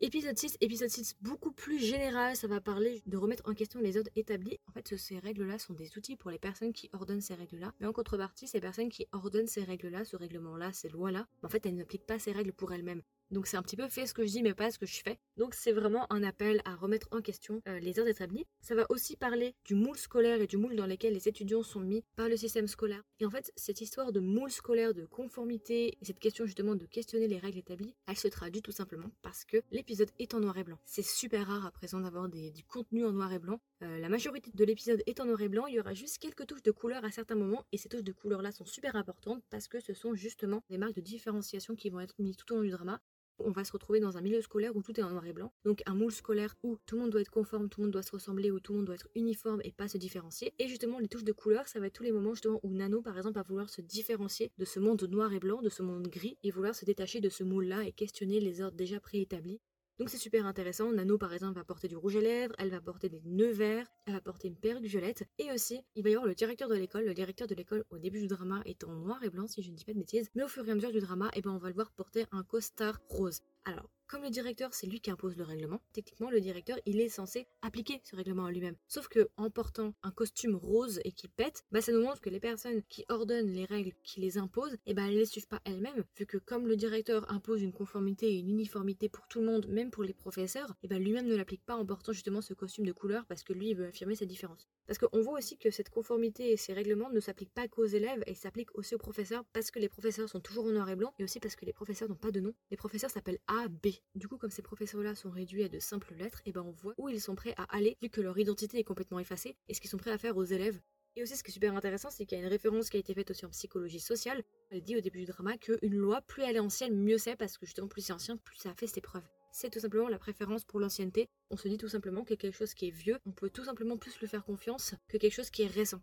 Épisode 6, épisode 6 beaucoup plus général, ça va parler de remettre en question les ordres établis. En fait, ces règles-là sont des outils pour les personnes qui ordonnent ces règles-là. Mais en contrepartie, ces personnes qui ordonnent ces règles-là, ce règlement-là, ces lois-là, en fait, elles n'appliquent pas ces règles pour elles-mêmes. Donc c'est un petit peu fait ce que je dis mais pas ce que je fais. Donc c'est vraiment un appel à remettre en question euh, les heures établies. Ça va aussi parler du moule scolaire et du moule dans lequel les étudiants sont mis par le système scolaire. Et en fait, cette histoire de moule scolaire, de conformité, et cette question justement de questionner les règles établies, elle se traduit tout simplement parce que l'épisode est en noir et blanc. C'est super rare à présent d'avoir du contenu en noir et blanc. Euh, la majorité de l'épisode est en noir et blanc, il y aura juste quelques touches de couleur à certains moments et ces touches de couleur là sont super importantes parce que ce sont justement des marques de différenciation qui vont être mises tout au long du drama on va se retrouver dans un milieu scolaire où tout est en noir et blanc. Donc un moule scolaire où tout le monde doit être conforme, tout le monde doit se ressembler, où tout le monde doit être uniforme et pas se différencier. Et justement, les touches de couleur, ça va être tous les moments justement où Nano, par exemple, va vouloir se différencier de ce monde noir et blanc, de ce monde gris, et vouloir se détacher de ce moule-là et questionner les ordres déjà préétablis. Donc c'est super intéressant. Nano par exemple va porter du rouge à lèvres, elle va porter des nœuds verts, elle va porter une perruque violette. Et aussi, il va y avoir le directeur de l'école. Le directeur de l'école au début du drama est en noir et blanc si je ne dis pas de bêtises. Mais au fur et à mesure du drama, eh ben, on va le voir porter un costard rose. Alors, comme le directeur, c'est lui qui impose le règlement, techniquement, le directeur, il est censé appliquer ce règlement à lui-même. Sauf que en portant un costume rose et qui pète, bah, ça nous montre que les personnes qui ordonnent les règles, qui les imposent, et eh bah, elles les suivent pas elles-mêmes, vu que comme le directeur impose une conformité et une uniformité pour tout le monde, même pour les professeurs, et eh bah, lui-même ne l'applique pas en portant justement ce costume de couleur parce que lui, il veut affirmer sa différence. Parce qu'on voit aussi que cette conformité et ces règlements ne s'appliquent pas qu'aux élèves, et s'appliquent aussi aux professeurs parce que les professeurs sont toujours en noir et blanc, et aussi parce que les professeurs n'ont pas de nom. Les professeurs s'appellent A, B. Du coup, comme ces professeurs-là sont réduits à de simples lettres, et ben on voit où ils sont prêts à aller, vu que leur identité est complètement effacée, et ce qu'ils sont prêts à faire aux élèves. Et aussi, ce qui est super intéressant, c'est qu'il y a une référence qui a été faite aussi en psychologie sociale. Elle dit au début du drama qu'une loi, plus elle est ancienne, mieux c'est, parce que justement, plus c'est ancien, plus ça a fait ses preuves. C'est tout simplement la préférence pour l'ancienneté. On se dit tout simplement que quelque chose qui est vieux, on peut tout simplement plus le faire confiance que quelque chose qui est récent.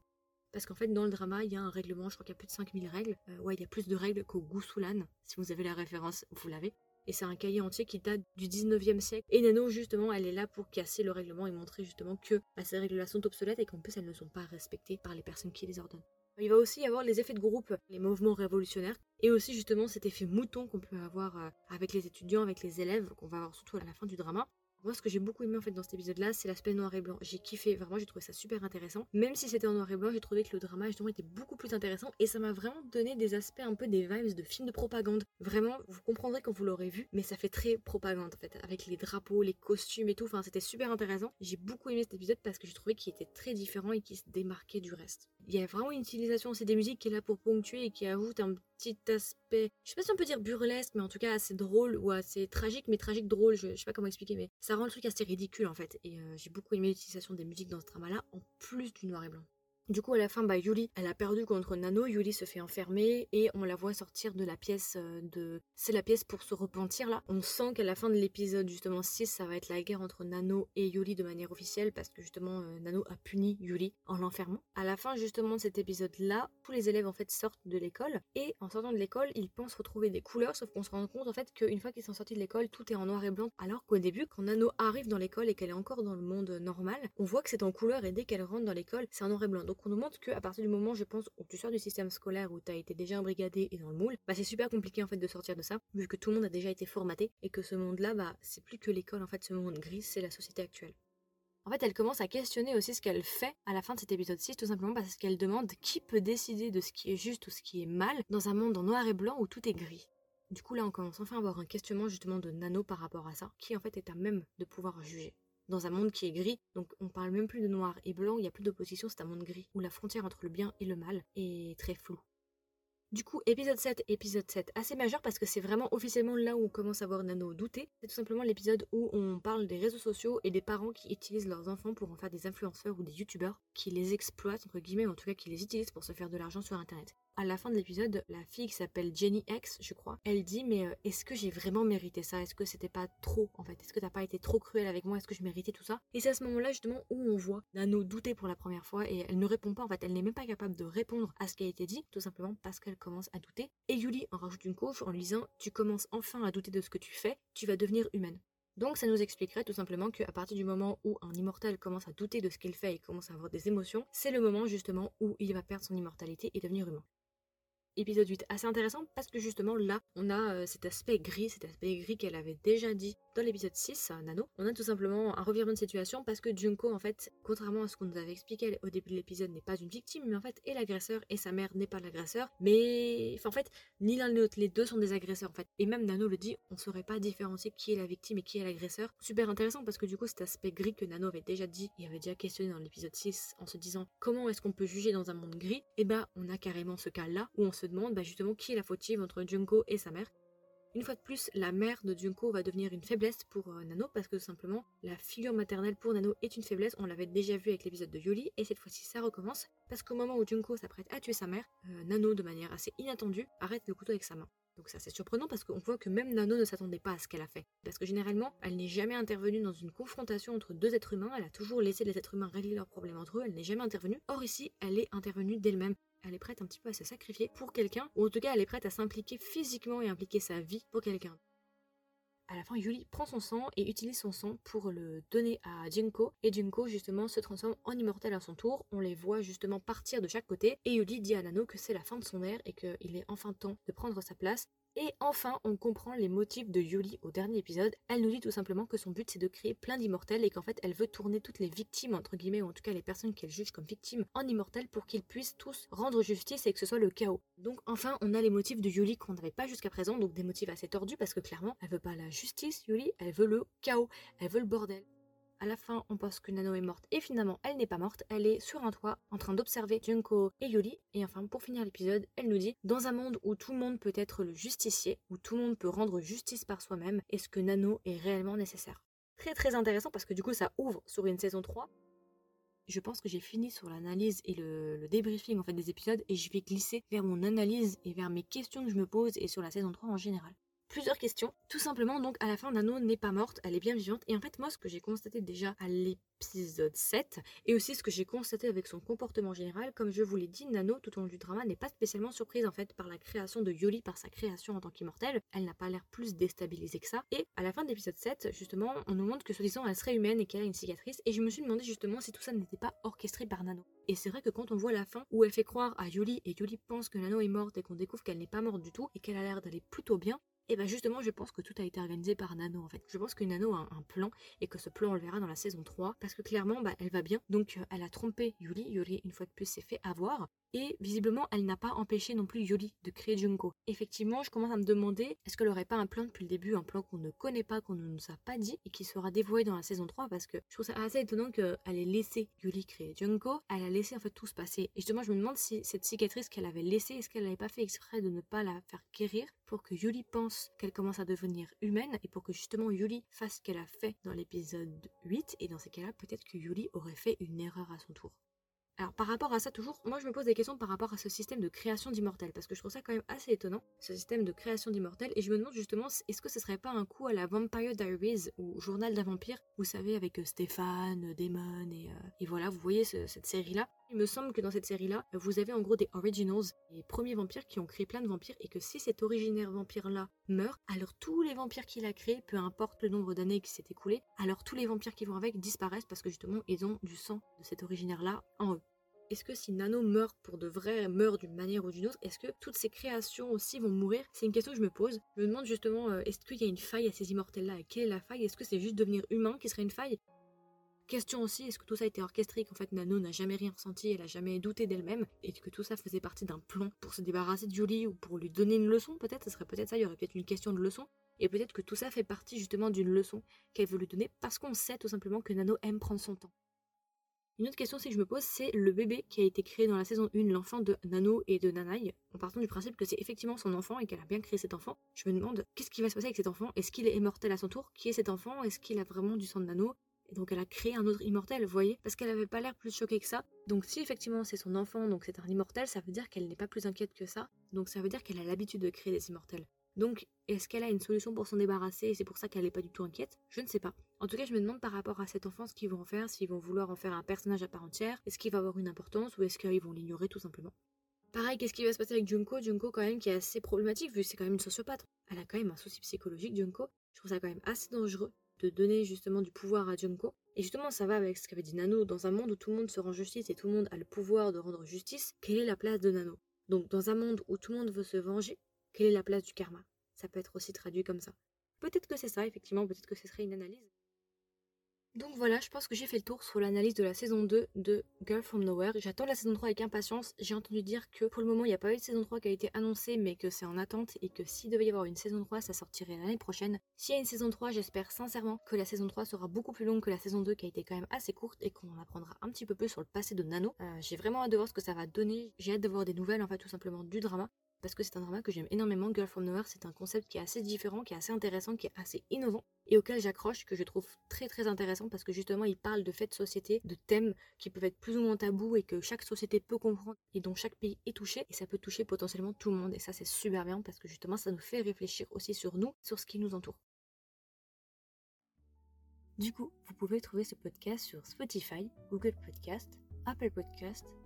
Parce qu'en fait, dans le drama, il y a un règlement, je crois qu'il y a plus de 5000 règles. Euh, ouais, il y a plus de règles qu'au Gousoulan. Si vous avez la référence, vous l'avez et c'est un cahier entier qui date du 19e siècle. Et Nano, justement, elle est là pour casser le règlement et montrer justement que bah, ces règles-là sont obsolètes et qu'en plus elles ne sont pas respectées par les personnes qui les ordonnent. Il va aussi y avoir les effets de groupe, les mouvements révolutionnaires, et aussi justement cet effet mouton qu'on peut avoir euh, avec les étudiants, avec les élèves, qu'on va avoir surtout à la fin du drama. Moi, ce que j'ai beaucoup aimé en fait dans cet épisode-là, c'est l'aspect noir et blanc. J'ai kiffé, vraiment, j'ai trouvé ça super intéressant. Même si c'était en noir et blanc, j'ai trouvé que le drama justement était beaucoup plus intéressant et ça m'a vraiment donné des aspects un peu des vibes de films de propagande. Vraiment, vous comprendrez quand vous l'aurez vu, mais ça fait très propagande en fait, avec les drapeaux, les costumes et tout. Enfin, c'était super intéressant. J'ai beaucoup aimé cet épisode parce que j'ai trouvé qu'il était très différent et qu'il se démarquait du reste. Il y a vraiment une utilisation aussi des musiques qui est là pour ponctuer et qui ajoute un petit aspect, je sais pas si on peut dire burlesque, mais en tout cas assez drôle ou assez tragique, mais tragique drôle, je, je sais pas comment expliquer, mais ça rend le truc assez ridicule en fait. Et euh, j'ai beaucoup aimé l'utilisation des musiques dans ce drama-là, en plus du noir et blanc. Du coup, à la fin, bah, Yuli, elle a perdu contre Nano. Yuli se fait enfermer et on la voit sortir de la pièce euh, de. C'est la pièce pour se repentir là. On sent qu'à la fin de l'épisode, justement 6, ça va être la guerre entre Nano et Yuli de manière officielle parce que justement euh, Nano a puni Yuli en l'enfermant. À la fin, justement, de cet épisode-là, tous les élèves en fait sortent de l'école et en sortant de l'école, ils pensent retrouver des couleurs, sauf qu'on se rend compte en fait qu'une fois qu'ils sont sortis de l'école, tout est en noir et blanc. Alors qu'au début, quand Nano arrive dans l'école et qu'elle est encore dans le monde normal, on voit que c'est en couleur et dès qu'elle rentre dans l'école, c'est en noir et blanc. Donc on nous montre qu'à partir du moment, je pense, où tu sors du système scolaire où tu as été déjà embrigadé et dans le moule, bah c'est super compliqué en fait de sortir de ça, vu que tout le monde a déjà été formaté et que ce monde-là, bah c'est plus que l'école en fait, ce monde gris, c'est la société actuelle. En fait, elle commence à questionner aussi ce qu'elle fait à la fin de cet épisode 6, tout simplement parce qu'elle demande qui peut décider de ce qui est juste ou ce qui est mal dans un monde en noir et blanc où tout est gris. Du coup, là, on commence enfin à avoir un questionnement justement de Nano par rapport à ça, qui en fait est à même de pouvoir juger dans un monde qui est gris. Donc on parle même plus de noir et blanc, il n'y a plus d'opposition, c'est un monde gris, où la frontière entre le bien et le mal est très floue. Du coup, épisode 7, épisode 7, assez majeur parce que c'est vraiment officiellement là où on commence à voir Nano douter. C'est tout simplement l'épisode où on parle des réseaux sociaux et des parents qui utilisent leurs enfants pour en faire des influenceurs ou des youtubeurs, qui les exploitent, entre guillemets, en tout cas qui les utilisent pour se faire de l'argent sur internet à la fin de l'épisode, la fille qui s'appelle Jenny X, je crois, elle dit mais euh, est-ce que j'ai vraiment mérité ça? Est-ce que c'était pas trop en fait? Est-ce que t'as pas été trop cruel avec moi? Est-ce que je méritais tout ça? Et c'est à ce moment-là justement où on voit Nano douter pour la première fois et elle ne répond pas en fait, elle n'est même pas capable de répondre à ce qui a été dit, tout simplement parce qu'elle commence à douter. Et Yuli en rajoute une couche en lui disant tu commences enfin à douter de ce que tu fais, tu vas devenir humaine. Donc ça nous expliquerait tout simplement qu'à partir du moment où un immortel commence à douter de ce qu'il fait et commence à avoir des émotions, c'est le moment justement où il va perdre son immortalité et devenir humain épisode 8 assez intéressant parce que justement là on a euh, cet aspect gris, cet aspect gris qu'elle avait déjà dit dans l'épisode 6, Nano. On a tout simplement un revirement de situation parce que Junko en fait, contrairement à ce qu'on nous avait expliqué au début de l'épisode, n'est pas une victime mais en fait est l'agresseur et sa mère n'est pas l'agresseur. Mais en fait, ni l'un ni l'autre, les deux sont des agresseurs en fait. Et même Nano le dit, on saurait pas différencier qui est la victime et qui est l'agresseur. Super intéressant parce que du coup cet aspect gris que Nano avait déjà dit et avait déjà questionné dans l'épisode 6 en se disant comment est-ce qu'on peut juger dans un monde gris, et eh ben, on a carrément ce cas là où on se demande bah, justement qui est la fautive entre Junko et sa mère. Une fois de plus, la mère de Junko va devenir une faiblesse pour euh, Nano parce que simplement, la figure maternelle pour Nano est une faiblesse. On l'avait déjà vu avec l'épisode de Yuli et cette fois-ci ça recommence parce qu'au moment où Junko s'apprête à tuer sa mère, euh, Nano, de manière assez inattendue, arrête le couteau avec sa main. Donc ça c'est surprenant parce qu'on voit que même Nano ne s'attendait pas à ce qu'elle a fait. Parce que généralement, elle n'est jamais intervenue dans une confrontation entre deux êtres humains, elle a toujours laissé les êtres humains régler leurs problèmes entre eux, elle n'est jamais intervenue. Or ici, elle est intervenue d'elle-même. Elle est prête un petit peu à se sacrifier pour quelqu'un, ou en tout cas elle est prête à s'impliquer physiquement et impliquer sa vie pour quelqu'un. À la fin, Yuli prend son sang et utilise son sang pour le donner à Junko. Et Junko, justement, se transforme en immortel à son tour. On les voit justement partir de chaque côté. Et Yuli dit à Nano que c'est la fin de son ère et qu'il est enfin temps de prendre sa place. Et enfin, on comprend les motifs de Yuli au dernier épisode. Elle nous dit tout simplement que son but c'est de créer plein d'immortels et qu'en fait elle veut tourner toutes les victimes, entre guillemets, ou en tout cas les personnes qu'elle juge comme victimes, en immortels pour qu'ils puissent tous rendre justice et que ce soit le chaos. Donc enfin, on a les motifs de Yuli qu'on n'avait pas jusqu'à présent, donc des motifs assez tordus parce que clairement, elle veut pas la justice, Yuli, elle veut le chaos, elle veut le bordel. À la fin, on pense que Nano est morte et finalement, elle n'est pas morte. Elle est sur un toit en train d'observer Junko et Yuri. Et enfin, pour finir l'épisode, elle nous dit Dans un monde où tout le monde peut être le justicier, où tout le monde peut rendre justice par soi-même, est-ce que Nano est réellement nécessaire? Très très intéressant parce que du coup, ça ouvre sur une saison 3 je pense que j'ai fini sur l'analyse et le, débriefing en fait des épisodes et je vais glisser vers mon analyse et vers mes questions que je me pose et sur la saison 3 en général plusieurs questions. Tout simplement, donc, à la fin, Nano n'est pas morte, elle est bien vivante. Et en fait, moi, ce que j'ai constaté déjà à l'épisode 7, et aussi ce que j'ai constaté avec son comportement général, comme je vous l'ai dit, Nano, tout au long du drama, n'est pas spécialement surprise, en fait, par la création de Yoli, par sa création en tant qu'immortelle. Elle n'a pas l'air plus déstabilisée que ça. Et à la fin de l'épisode 7, justement, on nous montre que, soi-disant, elle serait humaine et qu'elle a une cicatrice. Et je me suis demandé, justement, si tout ça n'était pas orchestré par Nano. Et c'est vrai que quand on voit la fin où elle fait croire à Yoli et Yoli pense que Nano est morte et qu'on découvre qu'elle n'est pas morte du tout et qu'elle a l'air d'aller plutôt bien, et bien justement, je pense que tout a été organisé par Nano en fait. Je pense que Nano a un, plan et que ce plan on le verra dans la saison 3 parce que clairement, bah, elle va bien. Donc euh, elle a trompé Yuri. Yuri, une fois de plus, s'est fait avoir. Et visiblement, elle n'a pas empêché non plus Yuri de créer Junko. Effectivement, je commence à me demander est-ce qu'elle aurait pas un plan depuis le début, un plan qu'on ne connaît pas, qu'on ne nous a pas dit et qui sera dévoilé dans la saison 3 parce que je trouve ça assez étonnant qu'elle ait laissé Yuri créer Junko. Elle a laissé en fait tout se passer. Et justement, je me demande si cette cicatrice qu'elle avait laissée, est-ce qu'elle n'avait pas fait exprès de ne pas la faire guérir? Pour que Yuli pense qu'elle commence à devenir humaine et pour que justement Yuli fasse ce qu'elle a fait dans l'épisode 8 et dans ces cas-là peut-être que Yuli aurait fait une erreur à son tour. Alors par rapport à ça toujours, moi je me pose des questions par rapport à ce système de création d'immortels parce que je trouve ça quand même assez étonnant, ce système de création d'immortels et je me demande justement est-ce que ce serait pas un coup à la Vampire Diaries ou Journal d'un vampire, vous savez avec euh, Stéphane, Damon et, euh, et voilà, vous voyez cette série là. Il me semble que dans cette série là, vous avez en gros des originals, les premiers vampires qui ont créé plein de vampires et que si cet originaire vampire là meurt, alors tous les vampires qu'il a créés, peu importe le nombre d'années qui s'est écoulé, alors tous les vampires qui vont avec disparaissent parce que justement ils ont du sang de cet originaire là en eux. Est-ce que si Nano meurt pour de vrai, meurt d'une manière ou d'une autre, est-ce que toutes ces créations aussi vont mourir? C'est une question que je me pose. Je me demande justement, euh, est-ce qu'il y a une faille à ces immortels-là? Quelle est la faille? Est-ce que c'est juste devenir humain qui serait une faille? Question aussi, est-ce que tout ça a été orchestré, qu'en fait Nano n'a jamais rien ressenti, elle a jamais douté d'elle-même, et que tout ça faisait partie d'un plan pour se débarrasser de Julie ou pour lui donner une leçon peut-être, ce serait peut-être ça, il y aurait peut-être une question de leçon, et peut-être que tout ça fait partie justement d'une leçon qu'elle veut lui donner parce qu'on sait tout simplement que Nano aime prendre son temps. Une autre question que je me pose, c'est le bébé qui a été créé dans la saison 1, l'enfant de Nano et de Nanaï. En partant du principe que c'est effectivement son enfant et qu'elle a bien créé cet enfant, je me demande qu'est-ce qui va se passer avec cet enfant? Est-ce qu'il est immortel à son tour? Qui est cet enfant? Est-ce qu'il a vraiment du sang de Nano? Et donc elle a créé un autre immortel, vous voyez Parce qu'elle avait pas l'air plus choquée que ça. Donc si effectivement c'est son enfant, donc c'est un immortel, ça veut dire qu'elle n'est pas plus inquiète que ça. Donc ça veut dire qu'elle a l'habitude de créer des immortels. Donc, est-ce qu'elle a une solution pour s'en débarrasser et c'est pour ça qu'elle n'est pas du tout inquiète? Je ne sais pas. En tout cas, je me demande par rapport à cette enfant ce qu'ils vont en faire, s'ils vont vouloir en faire un personnage à part entière, est-ce qu'il va avoir une importance ou est-ce qu'ils vont l'ignorer tout simplement? Pareil, qu'est-ce qui va se passer avec Junko? Junko, quand même, qui est assez problématique vu que c'est quand même une sociopathe. Elle a quand même un souci psychologique, Junko. Je trouve ça quand même assez dangereux de donner justement du pouvoir à Junko. Et justement, ça va avec ce qu'avait dit Nano. Dans un monde où tout le monde se rend justice et tout le monde a le pouvoir de rendre justice, quelle est la place de Nano? Donc, dans un monde où tout le monde veut se venger, quelle est la place du karma? Ça peut être aussi traduit comme ça. Peut-être que c'est ça, effectivement, peut-être que ce serait une analyse. Donc voilà, je pense que j'ai fait le tour sur l'analyse de la saison 2 de Girl From Nowhere. J'attends la saison 3 avec impatience. J'ai entendu dire que pour le moment, il n'y a pas eu de saison 3 qui a été annoncée, mais que c'est en attente et que s'il devait y avoir une saison 3, ça sortirait l'année prochaine. S'il y a une saison 3, j'espère sincèrement que la saison 3 sera beaucoup plus longue que la saison 2 qui a été quand même assez courte et qu'on en apprendra un petit peu plus sur le passé de Nano. Euh, j'ai vraiment hâte de voir ce que ça va donner. J'ai hâte de voir des nouvelles, en tout simplement du drama. Parce que c'est un drama que j'aime énormément. Girl from Nowhere, c'est un concept qui est assez différent, qui est assez intéressant, qui est assez innovant et auquel j'accroche, que je trouve très très intéressant parce que justement il parle de faits de société, de thèmes qui peuvent être plus ou moins tabous et que chaque société peut comprendre et dont chaque pays est touché et ça peut toucher potentiellement tout le monde et ça c'est super bien parce que justement ça nous fait réfléchir aussi sur nous, sur ce qui nous entoure. Du coup, vous pouvez trouver ce podcast sur Spotify, Google Podcast, Apple Podcast,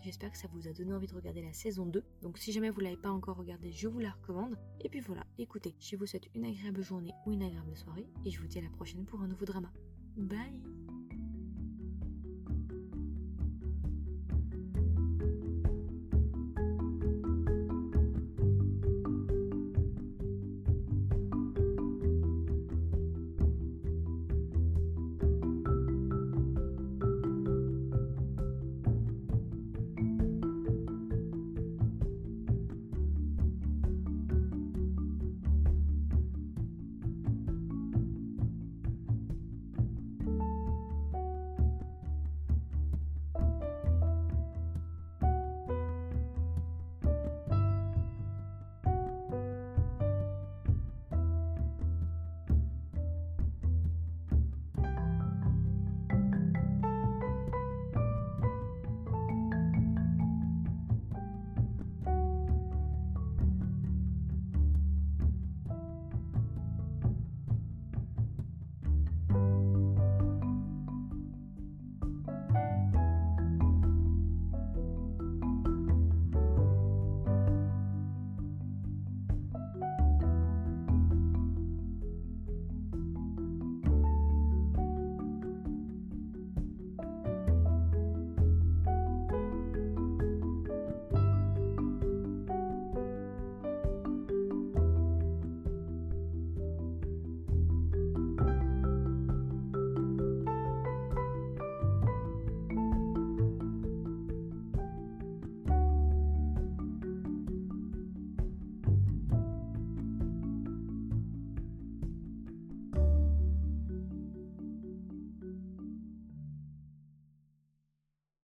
J'espère que ça vous a donné envie de regarder la saison 2. Donc si jamais vous l'avez pas encore regardée, je vous la recommande. Et puis voilà, écoutez, je vous souhaite une agréable journée ou une agréable soirée et je vous dis à la prochaine pour un nouveau drama. Bye